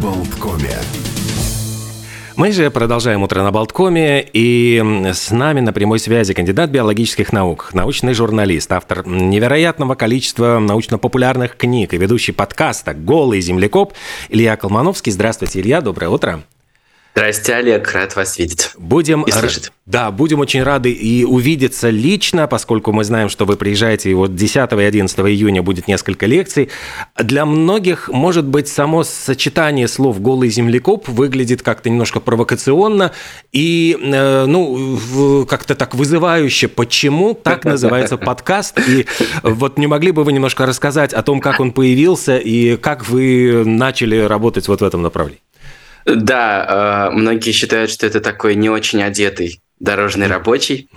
Болткоме. Мы же продолжаем «Утро на Болткоме», и с нами на прямой связи кандидат биологических наук, научный журналист, автор невероятного количества научно-популярных книг и ведущий подкаста «Голый землекоп» Илья Колмановский. Здравствуйте, Илья, доброе утро. Здрасте, Олег, рад вас видеть. Будем и слышать. Да, будем очень рады и увидеться лично, поскольку мы знаем, что вы приезжаете, и вот 10 и 11 июня будет несколько лекций. Для многих, может быть, само сочетание слов «голый землекоп» выглядит как-то немножко провокационно и, э, ну, как-то так вызывающе. Почему так называется подкаст? И вот не могли бы вы немножко рассказать о том, как он появился и как вы начали работать вот в этом направлении? Да, э, многие считают, что это такой не очень одетый дорожный рабочий,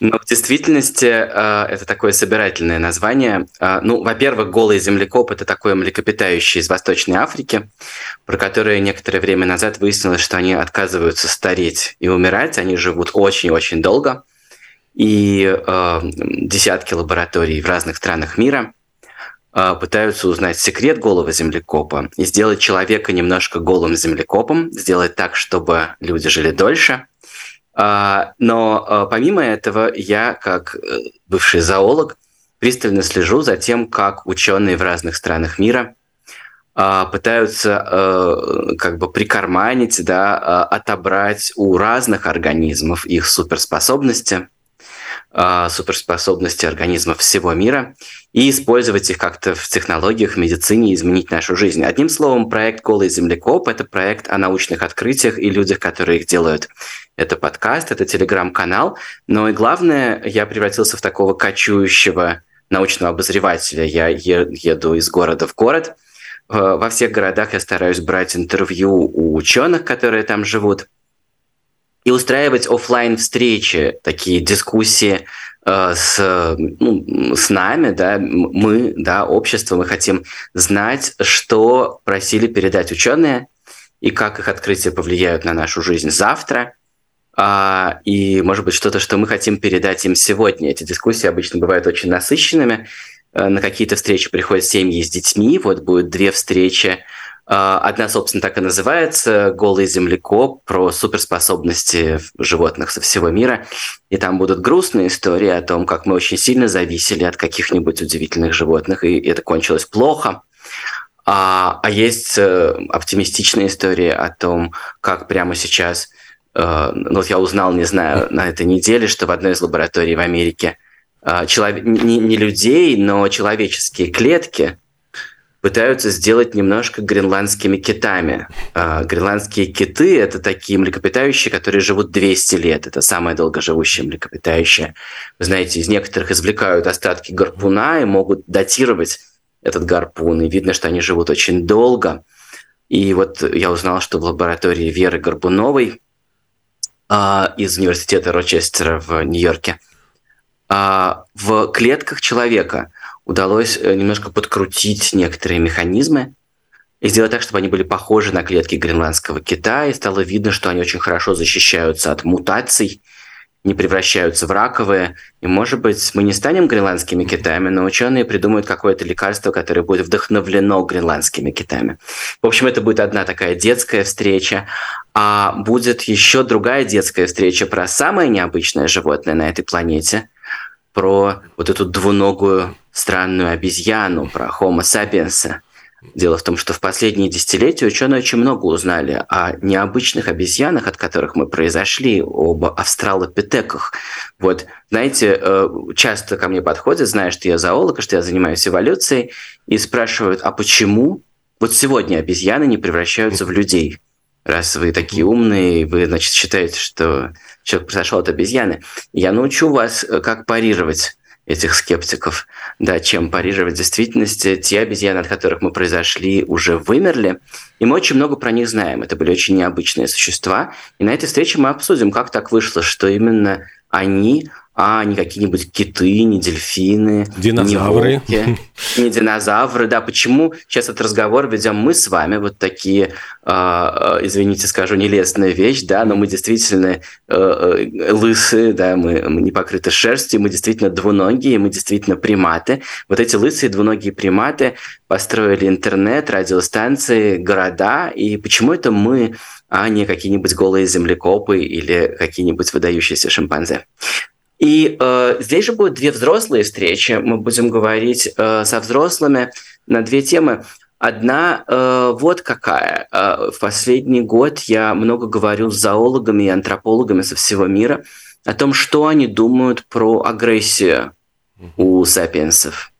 но в действительности э, это такое собирательное название. Э, ну, во-первых, голый землекоп – это такое млекопитающее из Восточной Африки, про которое некоторое время назад выяснилось, что они отказываются стареть и умирать, они живут очень-очень долго, и десятки лабораторий в разных странах мира – пытаются узнать секрет голого землекопа и сделать человека немножко голым землекопом, сделать так, чтобы люди жили дольше. А, но а, помимо этого, я, как э, бывший зоолог, пристально слежу за тем, как ученые в разных странах мира пытаются э, как бы прикарманить, да, отобрать у разных организмов их суперспособности, суперспособности организмов всего мира и использовать их как-то в технологиях, в медицине, изменить нашу жизнь. Одним словом, проект «Голый землекоп» — это проект о научных открытиях и людях, которые их делают. Это подкаст, это телеграм-канал, но и главное, я превратился в такого кочующего научного обозревателя. Я еду из города в город. Во всех городах я стараюсь брать интервью у ученых, которые там живут, и устраивать офлайн встречи, такие дискуссии Э, с, ну, с нами, да, мы, да, общество, мы хотим знать, что просили передать ученые и как их открытия повлияют на нашу жизнь завтра, а, и, может быть, что-то, что мы хотим передать им сегодня. Эти дискуссии обычно бывают очень насыщенными. Э, на какие-то встречи приходят семьи с детьми, вот будет две встречи одна, собственно, так и называется «Голый землекоп» про суперспособности животных со всего мира. И там будут грустные истории о том, как мы очень сильно зависели от каких-нибудь удивительных животных, и это кончилось плохо. А, а есть э, оптимистичная история о том, как прямо сейчас, э, ну вот я узнал, не знаю, на этой неделе, что в одной из лабораторий в Америке э, человек, не, не людей, но человеческие клетки – пытаются сделать немножко гренландскими китами. А, гренландские киты – это такие млекопитающие, которые живут 200 лет. Это самое долгоживущее млекопитающее. Вы знаете, из некоторых извлекают остатки гарпуна и могут датировать этот гарпун. И видно, что они живут очень долго. И вот я узнал, что в лаборатории Веры Горбуновой а, из университета Рочестера в Нью-Йорке а, в клетках человека – удалось э, немножко подкрутить некоторые механизмы и сделать так, чтобы они были похожи на клетки гренландского кита, и стало видно, что они очень хорошо защищаются от мутаций, не превращаются в раковые. И, может быть, мы не станем гренландскими китами, но ученые придумают какое-то лекарство, которое будет вдохновлено гренландскими китами. В общем, это будет одна такая детская встреча, а будет еще другая детская встреча про самое необычное животное на этой планете, про вот эту двуногую странную обезьяну, про Homo sapiens. Дело в том, что в последние десятилетия ученые очень много узнали о необычных обезьянах, от которых мы произошли, об австралопитеках. Вот, знаете, э, часто ко мне подходят, зная, что я зоолог, что я занимаюсь эволюцией, и спрашивают, а почему вот сегодня обезьяны не превращаются в людей? Раз вы такие умные, вы, значит, считаете, что человек произошел от обезьяны. Я научу вас, э, как парировать этих скептиков, да, чем парировать действительности. Те обезьяны, от которых мы произошли, уже вымерли, и мы очень много про них знаем. Это были очень необычные существа. И на этой встрече мы обсудим, как так вышло, что именно они а не какие-нибудь киты, не дельфины, динозавры. не волки, не динозавры. Да, почему сейчас этот разговор ведем мы с вами, вот такие, э, извините, скажу, нелестная вещь, да, но мы действительно э, лысые, да, мы, мы не покрыты шерстью, мы действительно двуногие, мы действительно приматы. Вот эти лысые двуногие приматы построили интернет, радиостанции, города, и почему это мы а не какие-нибудь голые землекопы или какие-нибудь выдающиеся шимпанзе. И э, здесь же будут две взрослые встречи. Мы будем говорить э, со взрослыми на две темы. Одна э, вот какая. Э, в последний год я много говорю с зоологами и антропологами со всего мира о том, что они думают про агрессию у сапиенсов.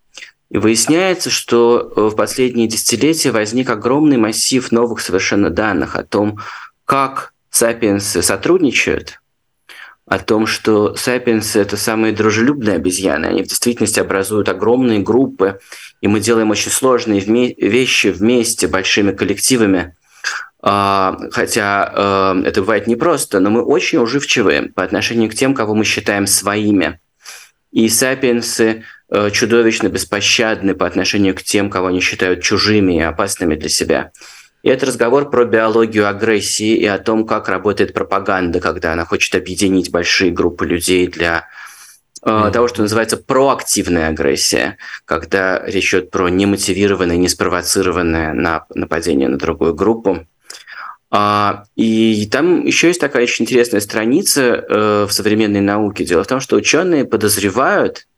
И выясняется, что э, в последние десятилетия возник огромный массив новых совершенно данных о том, как сапиенсы сотрудничают – о том, что сапиенсы – это самые дружелюбные обезьяны. Они в действительности образуют огромные группы, и мы делаем очень сложные вещи вместе, большими коллективами. А, хотя а, это бывает непросто, но мы очень уживчивые по отношению к тем, кого мы считаем своими. И сапиенсы а, чудовищно беспощадны по отношению к тем, кого они считают чужими и опасными для себя. И это разговор про биологию агрессии и о том, как работает пропаганда, когда она хочет объединить большие группы людей для mm-hmm. того, что называется проактивная агрессия, когда речь идет про немотивированное, неспровоцированное нападение на другую группу. А, и там еще есть такая очень интересная страница э, в современной науке. Дело в том, что ученые подозревают, Э,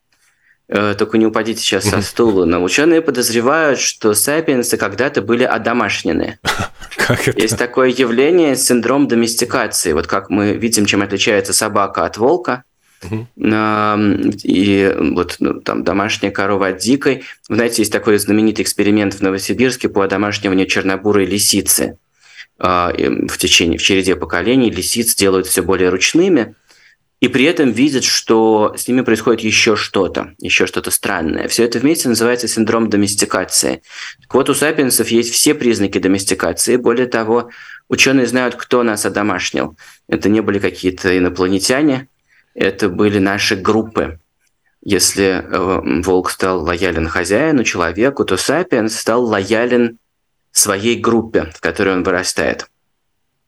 только не упадите сейчас со стула. Но ученые подозревают, что сапиенсы когда-то были одомашнены. Как это? Есть такое явление синдром доместикации. Вот как мы видим, чем отличается собака от волка. И вот ну, там домашняя корова от дикой. Знаете, есть такой знаменитый эксперимент в Новосибирске по одомашниванию чернобурой лисицы. А, в течение, в череде поколений лисиц делают все более ручными – и при этом видят, что с ними происходит еще что-то, еще что-то странное. Все это вместе называется синдром доместикации. Так вот, у сапиенсов есть все признаки доместикации. Более того, ученые знают, кто нас одомашнил. Это не были какие-то инопланетяне, это были наши группы. Если э, волк стал лоялен хозяину, человеку, то сапиенс стал лоялен своей группе, в которой он вырастает.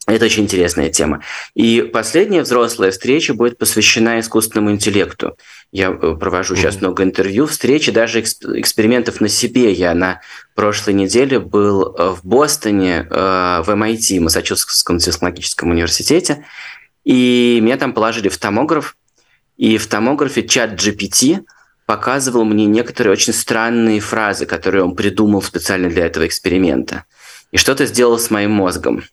Это очень интересная тема. И последняя взрослая встреча будет посвящена искусственному интеллекту. Я э, провожу сейчас mm-hmm. много интервью, встречи, даже экспериментов на себе. Я на прошлой неделе был э, в Бостоне, э, в MIT, Массачусетском технологическом университете, и меня там положили в томограф, и в томографе чат GPT показывал мне некоторые очень странные фразы, которые он придумал специально для этого эксперимента. И что-то сделал с моим мозгом.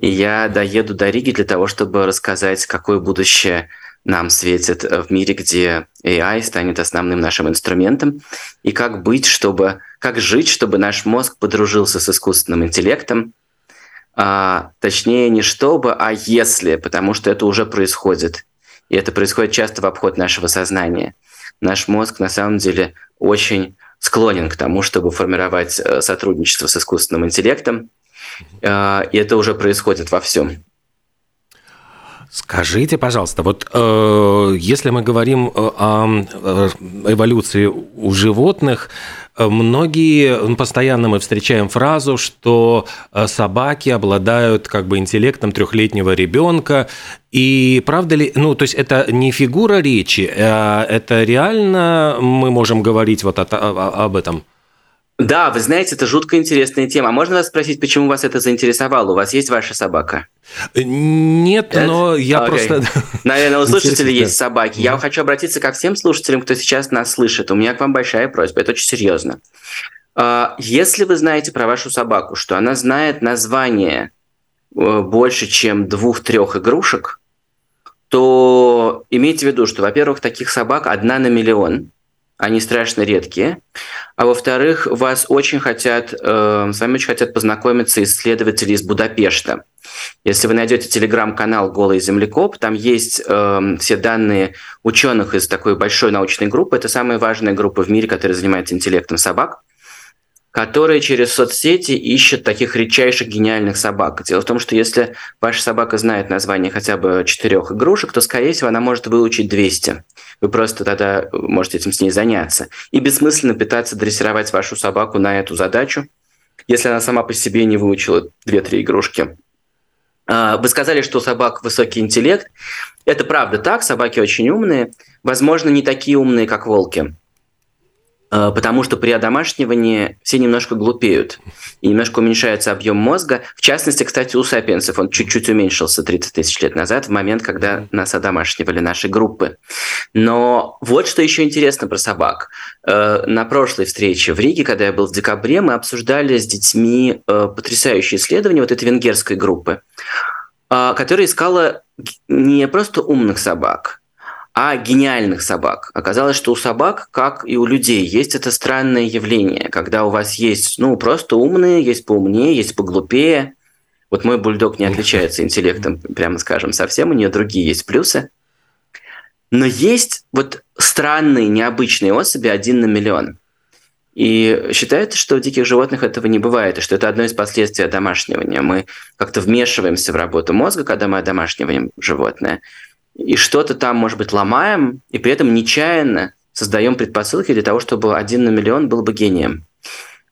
И я доеду до Риги для того, чтобы рассказать, какое будущее нам светит в мире, где AI станет основным нашим инструментом, и как быть, чтобы, как жить, чтобы наш мозг подружился с искусственным интеллектом, а, точнее не чтобы, а если, потому что это уже происходит, и это происходит часто в обход нашего сознания. Наш мозг на самом деле очень склонен к тому, чтобы формировать э, сотрудничество с искусственным интеллектом, и это уже происходит во всем. Скажите, пожалуйста, вот э, если мы говорим э, о э, эволюции у животных, э, многие постоянно мы встречаем фразу, что собаки обладают как бы интеллектом трехлетнего ребенка. И правда ли, ну то есть это не фигура речи, а это реально мы можем говорить вот о, о, об этом? Да, вы знаете, это жутко интересная тема. Можно вас спросить, почему вас это заинтересовало? У вас есть ваша собака? Нет, Нет? но я okay. просто... Наверное, у слушателей есть собаки. Я хочу обратиться ко всем слушателям, кто сейчас нас слышит. У меня к вам большая просьба, это очень серьезно. А, если вы знаете про вашу собаку, что она знает название э, больше, чем двух-трех игрушек, то имейте в виду, что, во-первых, таких собак одна на миллион – они страшно редкие. А во-вторых, вас очень хотят, э, с вами очень хотят познакомиться исследователи из Будапешта. Если вы найдете телеграм-канал «Голый землекоп», там есть э, все данные ученых из такой большой научной группы. Это самая важная группа в мире, которая занимается интеллектом собак. Которые через соцсети ищут таких редчайших гениальных собак. Дело в том, что если ваша собака знает название хотя бы четырех игрушек, то, скорее всего, она может выучить 200. Вы просто тогда можете этим с ней заняться. И бессмысленно пытаться дрессировать вашу собаку на эту задачу, если она сама по себе не выучила 2-3 игрушки. А, вы сказали, что у собак высокий интеллект. Это правда так, собаки очень умные. Возможно, не такие умные, как волки. А, потому что при одомашнивании все немножко глупеют и немножко уменьшается объем мозга. В частности, кстати, у сапиенсов он чуть-чуть уменьшился 30 тысяч лет назад, в момент, когда нас одомашнивали наши группы. Но вот что еще интересно про собак. А, на прошлой встрече в Риге, когда я был в декабре, мы обсуждали с детьми потрясающее исследование вот этой венгерской группы. Которая искала не просто умных собак, а гениальных собак. Оказалось, что у собак, как и у людей, есть это странное явление, когда у вас есть, ну, просто умные, есть поумнее, есть поглупее. Вот мой бульдог не отличается интеллектом, прямо скажем, совсем, у нее другие есть плюсы. Но есть вот странные, необычные особи один на миллион. И считается, что у диких животных этого не бывает, и что это одно из последствий одомашнивания. Мы как-то вмешиваемся в работу мозга, когда мы одомашниваем животное, и что-то там, может быть, ломаем, и при этом нечаянно создаем предпосылки для того, чтобы один на миллион был бы гением.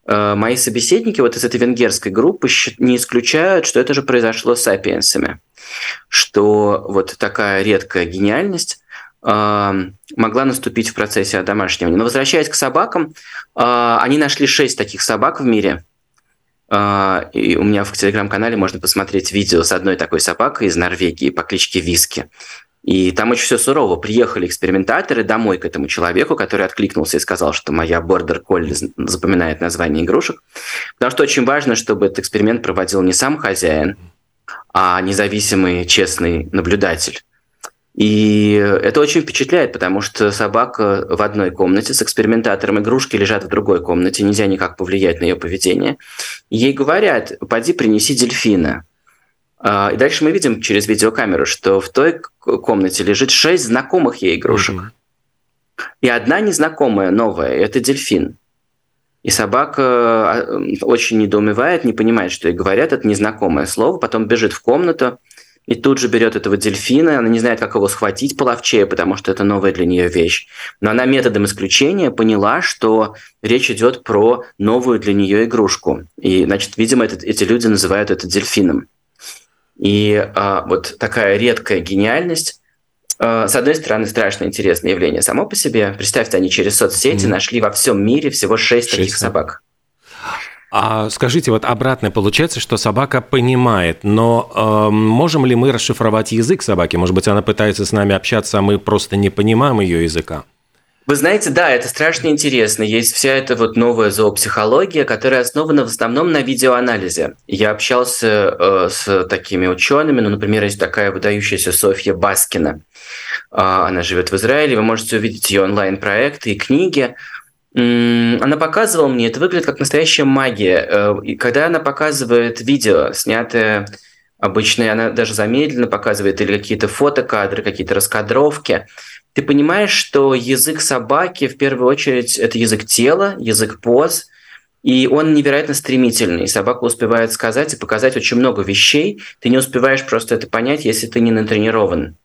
Э, мои собеседники вот из этой венгерской группы не исключают, что это же произошло с сапиенсами, что вот такая редкая гениальность могла наступить в процессе одомашнивания. Но возвращаясь к собакам, а, они нашли шесть таких собак в мире. И у меня в телеграм-канале можно посмотреть видео с одной такой собакой из Норвегии по кличке Виски. И там очень все сурово. Приехали экспериментаторы домой к этому человеку, который откликнулся и сказал, что моя бордер колли запоминает название игрушек. Потому что очень важно, чтобы этот эксперимент проводил не сам хозяин, а независимый, честный наблюдатель. И это очень впечатляет, потому что собака в одной комнате с экспериментатором, игрушки лежат в другой комнате, нельзя никак повлиять на ее поведение. Ей говорят, поди принеси дельфина. А, и дальше мы видим через видеокамеру, что в той комнате лежит шесть знакомых ей игрушек. Mm-hmm. И одна незнакомая, новая, это дельфин. И собака а, очень недоумевает, не понимает, что ей говорят, это незнакомое слово, потом бежит в комнату, и тут же берет этого дельфина, она не знает, как его схватить половчее, потому что это новая для нее вещь. Но она методом исключения поняла, что речь идет про новую для нее игрушку. И, значит, видимо, этот, эти люди называют это дельфином. И а, вот такая редкая гениальность, а, с одной стороны, страшно интересное явление само по себе. Представьте, они через соцсети mm-hmm. нашли во всем мире всего шесть таких собак. А скажите, вот обратно получается, что собака понимает, но э, можем ли мы расшифровать язык собаки? Может быть, она пытается с нами общаться, а мы просто не понимаем ее языка? Вы знаете, да, это страшно интересно. Есть вся эта вот новая зоопсихология, которая основана в основном на видеоанализе. Я общался э, с такими учеными, ну, например, есть такая выдающаяся Софья Баскина. Э, она живет в Израиле, вы можете увидеть ее онлайн-проекты и книги она показывала мне, это выглядит как настоящая магия. Э, когда она показывает видео, снятое обычно, она даже замедленно показывает или какие-то фотокадры, какие-то раскадровки, ты понимаешь, что язык собаки в первую очередь это язык тела, язык поз, и он невероятно стремительный. Собака успевает сказать и показать очень много вещей. Ты не успеваешь просто это понять, если ты не натренирован.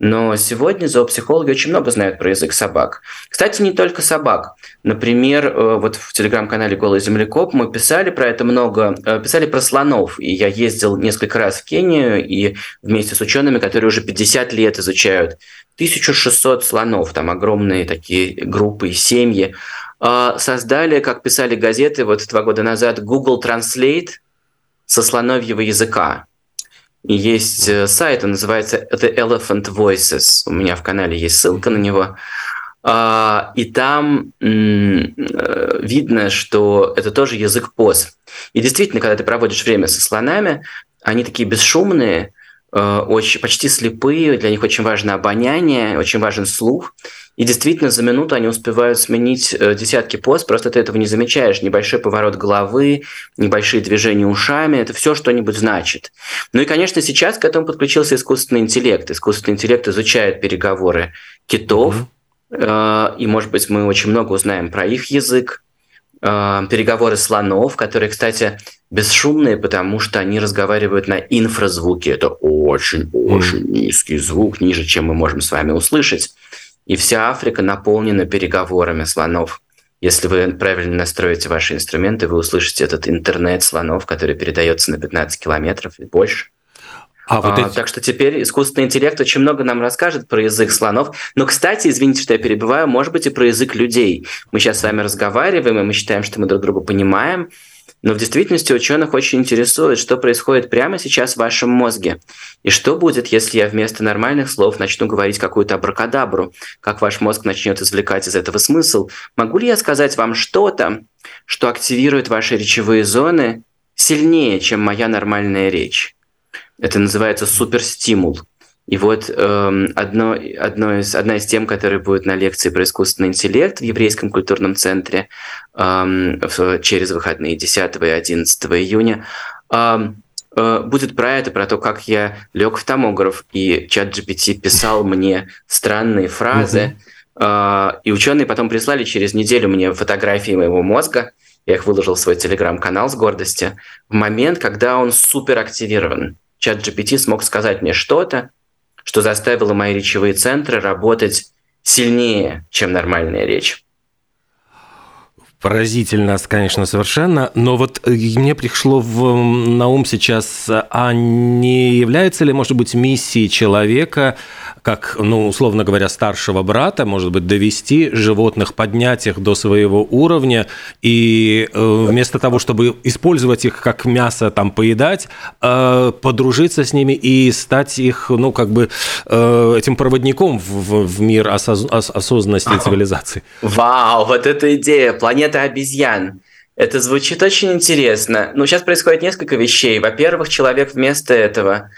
Но сегодня зоопсихологи очень много знают про язык собак. Кстати, не только собак. Например, э, вот в телеграм-канале «Голый землекоп» мы писали про это много, э, писали про слонов. И я ездил несколько раз в Кению и вместе с учеными, которые уже 50 лет изучают 1600 слонов, там огромные такие группы и семьи, а, создали, как писали газеты вот два года назад, Google Translate со слоновьего языка. Есть э, сайт, он называется The Elephant Voices. У меня в канале есть ссылка на него. А, и там э, видно, что это тоже язык поз. И действительно, когда ты проводишь время со слонами, они такие бесшумные, очень, почти слепые, для них очень важно обоняние, очень важен слух. И действительно, за минуту они успевают сменить э, десятки поз, просто ты этого не замечаешь. Небольшой поворот головы, небольшие движения ушами, это все что-нибудь значит. Ну и, конечно, сейчас к этому подключился искусственный интеллект. Искусственный интеллект изучает переговоры китов, mm-hmm. и, может быть, мы очень много узнаем про их язык. Переговоры слонов, которые, кстати, бесшумные, потому что они разговаривают на инфразвуке. Это очень-очень низкий звук, ниже, чем мы можем с вами услышать. И вся Африка наполнена переговорами слонов. Если вы правильно настроите ваши инструменты, вы услышите этот интернет слонов, который передается на 15 километров и больше. А, вот а, эти... Так что теперь искусственный интеллект очень много нам расскажет про язык слонов. Но, кстати, извините, что я перебиваю, может быть и про язык людей. Мы сейчас с вами разговариваем, и мы считаем, что мы друг друга понимаем. Но в действительности ученых очень интересует, что происходит прямо сейчас в вашем мозге. И что будет, если я вместо нормальных слов начну говорить какую-то абракадабру? Как ваш мозг начнет извлекать из этого смысл? Могу ли я сказать вам что-то, что активирует ваши речевые зоны сильнее, чем моя нормальная речь? Это называется суперстимул. И вот э, одно, одно из, одна из тем, которая будет на лекции про искусственный интеллект в Еврейском культурном центре э, в, через выходные 10 и 11 июня, э, э, будет про это, про то, как я лег в томограф, и чат GPT писал мне странные фразы, э, и ученые потом прислали через неделю мне фотографии моего мозга, я их выложил в свой телеграм-канал с гордостью, в момент, когда он супер активирован. Чат GPT смог сказать мне что-то, что заставило мои речевые центры работать сильнее, чем нормальная речь. Поразительно, конечно, совершенно. Но вот э, мне пришло в, на ум сейчас, а не является ли, может быть, миссией человека как, ну, условно говоря, старшего брата, может быть, довести животных, поднять их до своего уровня, и э, вместо того, чтобы использовать их как мясо, там, поедать, э, подружиться с ними и стать их, ну, как бы, э, этим проводником в, в мир осоз, осознанности и цивилизации. Вау, вот эта идея, планета обезьян. Это звучит очень интересно. Ну, сейчас происходит несколько вещей. Во-первых, человек вместо этого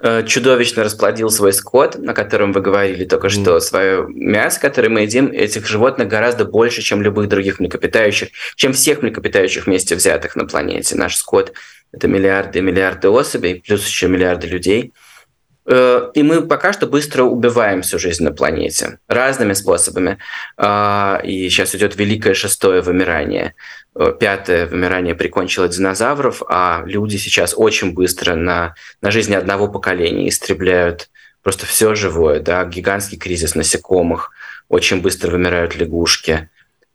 Э, чудовищно расплодил свой скот, на котором вы говорили только что, mm. свое мясо, которое мы едим, этих животных гораздо больше, чем любых других млекопитающих, чем всех млекопитающих вместе взятых на планете. Наш скот – это миллиарды и миллиарды особей, плюс еще миллиарды людей. Э, и мы пока что быстро убиваем всю жизнь на планете разными способами. А, и сейчас идет великое шестое вымирание – Э, пятое вымирание прикончило динозавров, а люди сейчас очень быстро на, на жизни одного поколения истребляют просто все живое, да, гигантский кризис насекомых, очень быстро вымирают лягушки.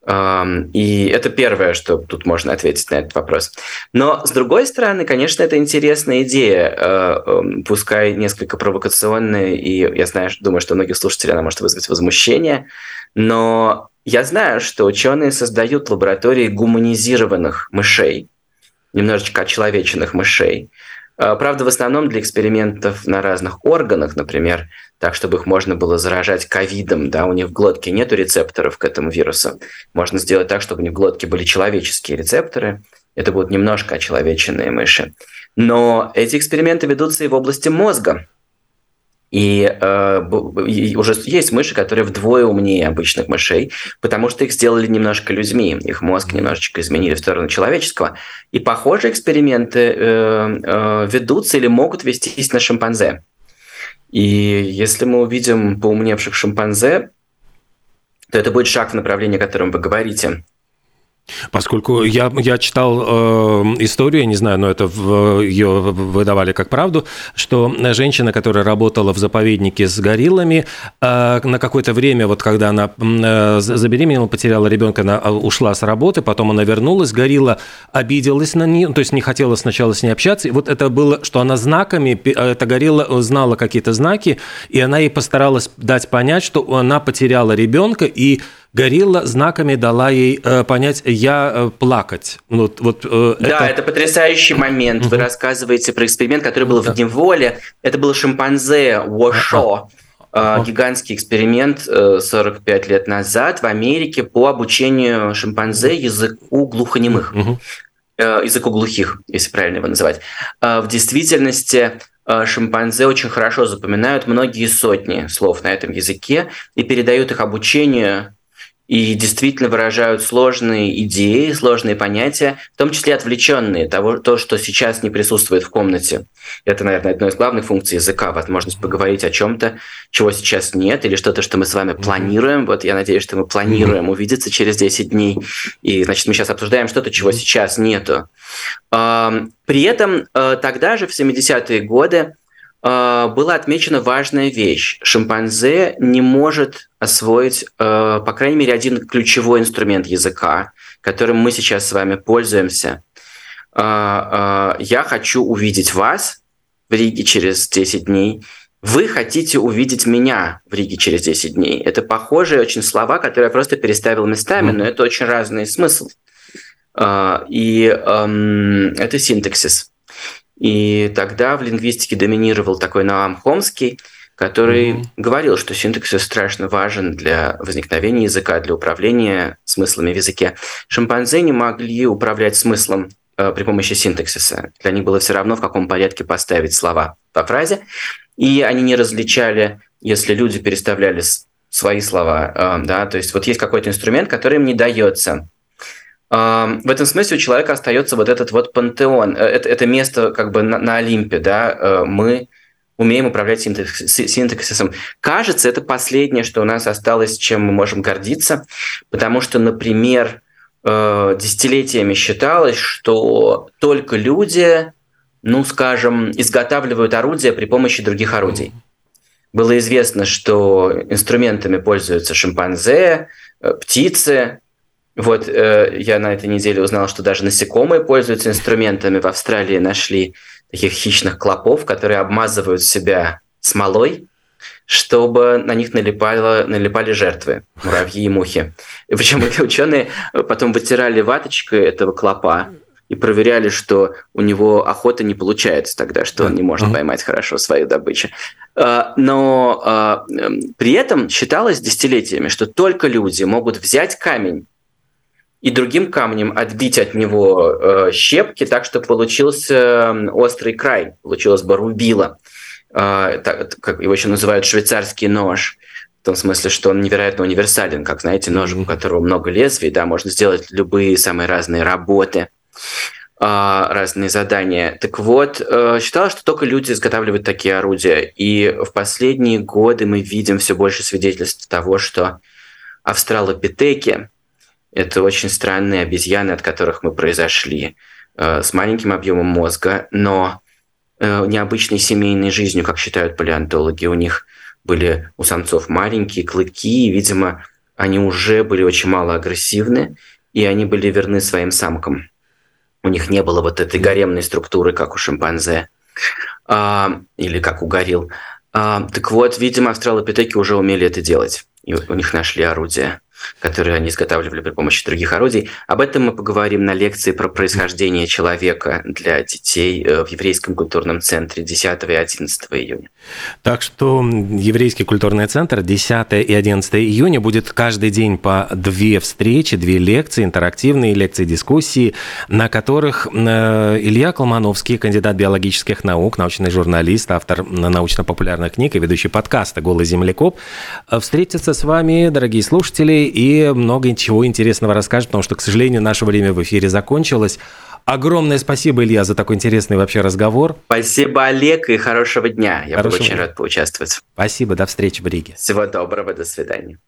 И это первое, что тут можно ответить на этот вопрос. Но, с другой стороны, конечно, это интересная идея, э, эм, пускай несколько провокационная, и я знаю, думаю, что у многих слушателей она может вызвать возмущение, но я знаю, что ученые создают лаборатории гуманизированных мышей, немножечко очеловеченных мышей. А, правда, в основном для экспериментов на разных органах, например, так, чтобы их можно было заражать ковидом, да, у них в глотке нет рецепторов к этому вирусу. Можно сделать так, чтобы у них в глотке были человеческие рецепторы. Это будут немножко очеловеченные мыши. Но эти эксперименты ведутся и в области мозга. И, э, и уже есть мыши, которые вдвое умнее обычных мышей, потому что их сделали немножко людьми, их мозг немножечко изменили в сторону человеческого. И похожие эксперименты э, э, ведутся или могут вестись на шимпанзе. И если мы увидим поумневших шимпанзе, то это будет шаг в направлении, о котором вы говорите. Поскольку я, я читал э, историю, я не знаю, но это в, ее выдавали как правду, что женщина, которая работала в заповеднике с гориллами, э, на какое-то время, вот когда она э, забеременела, потеряла ребенка, она а, ушла с работы, потом она вернулась, горилла обиделась на нее, то есть не хотела сначала с ней общаться. И вот это было, что она знаками, э, эта горилла знала какие-то знаки, и она ей постаралась дать понять, что она потеряла ребенка, и горилла знаками дала ей э, понять «я э, плакать». Вот, вот, э, да, это... это потрясающий момент. Вы рассказываете про эксперимент, который был да. в неволе. Это был шимпанзе Уошо. Uh-huh. Гигантский эксперимент 45 лет назад в Америке по обучению шимпанзе языку глухонемых. Uh-huh. Языку глухих, если правильно его называть. В действительности шимпанзе очень хорошо запоминают многие сотни слов на этом языке и передают их обучению и действительно выражают сложные идеи, сложные понятия, в том числе отвлеченные, того, то, что сейчас не присутствует в комнате. Это, наверное, одна из главных функций языка, возможность поговорить о чем-то, чего сейчас нет, или что-то, что мы с вами планируем. Вот я надеюсь, что мы планируем увидеться через 10 дней, и, значит, мы сейчас обсуждаем что-то, чего сейчас нету. При этом э, тогда же, в 70-е годы, была отмечена важная вещь. Шимпанзе не может освоить, э, по крайней мере, один ключевой инструмент языка, которым мы сейчас с вами пользуемся. Я хочу увидеть вас в Риге через 10 дней. Вы хотите увидеть меня в Риге через 10 дней. Это похожие очень слова, которые я просто переставил местами, но это очень разный смысл. И это синтаксис. И тогда в лингвистике доминировал такой Наам Хомский, который mm-hmm. говорил, что синтаксис страшно важен для возникновения языка, для управления смыслами в языке. Шимпанзе не могли управлять смыслом э, при помощи синтаксиса. Для них было все равно, в каком порядке поставить слова по фразе. И они не различали, если люди переставляли свои слова. Э, да, то есть вот есть какой-то инструмент, который им не дается в этом смысле у человека остается вот этот вот пантеон, э, это, это место как бы на, на Олимпе, да, э, мы умеем управлять синтаксисом. Кажется, это последнее, что у нас осталось, чем мы можем гордиться, потому что, например, э, десятилетиями считалось, что только люди, ну, скажем, изготавливают орудия при помощи других орудий. Было известно, что инструментами пользуются шимпанзе, птицы, вот э, я на этой неделе узнал, что даже насекомые пользуются инструментами. В Австралии нашли таких хищных клопов, которые обмазывают себя смолой, чтобы на них налипало, налипали жертвы, муравьи и мухи. И причем эти ученые потом вытирали ваточкой этого клопа и проверяли, что у него охота не получается тогда, что он не может поймать хорошо свою добычу. А, но а, при этом считалось десятилетиями, что только люди могут взять камень и другим камнем отбить от него э, щепки, так что получился острый край, получилось бы рубило. Э, так, как его еще называют швейцарский нож. В том смысле, что он невероятно универсален, как, знаете, нож, у которого много лезвий, да, можно сделать любые самые разные работы а, разные задания. Так вот, э, считалось, что только люди изготавливают такие орудия. И в последние годы мы видим все больше свидетельств того, что австралопитеки, это очень странные обезьяны, от которых мы произошли, э, с маленьким объемом мозга, но э, необычной семейной жизнью, как считают палеонтологи. У них были у самцов маленькие клыки, и, видимо, они уже были очень мало агрессивны, и они были верны своим самкам. У них не было вот этой гаремной структуры, как у шимпанзе, а, или как у горилл. А, так вот, видимо, австралопитеки уже умели это делать, и у них нашли орудия которые они изготавливали при помощи других орудий. Об этом мы поговорим на лекции про происхождение человека для детей э, в Еврейском культурном центре 10 и 11 июня. Так что Еврейский культурный центр 10 и 11 июня будет каждый день по две встречи, две лекции, интерактивные лекции, дискуссии, на которых э, Илья Колмановский, кандидат биологических наук, научный журналист, автор научно-популярных книг и ведущий подкаста «Голый землекоп», э, встретится с вами, дорогие слушатели, и много чего интересного расскажет, потому что, к сожалению, наше время в эфире закончилось. Огромное спасибо, Илья, за такой интересный вообще разговор. Спасибо, Олег, и хорошего дня. Я хорошего... был очень рад поучаствовать. Спасибо, до встречи в Риге. Всего доброго, до свидания.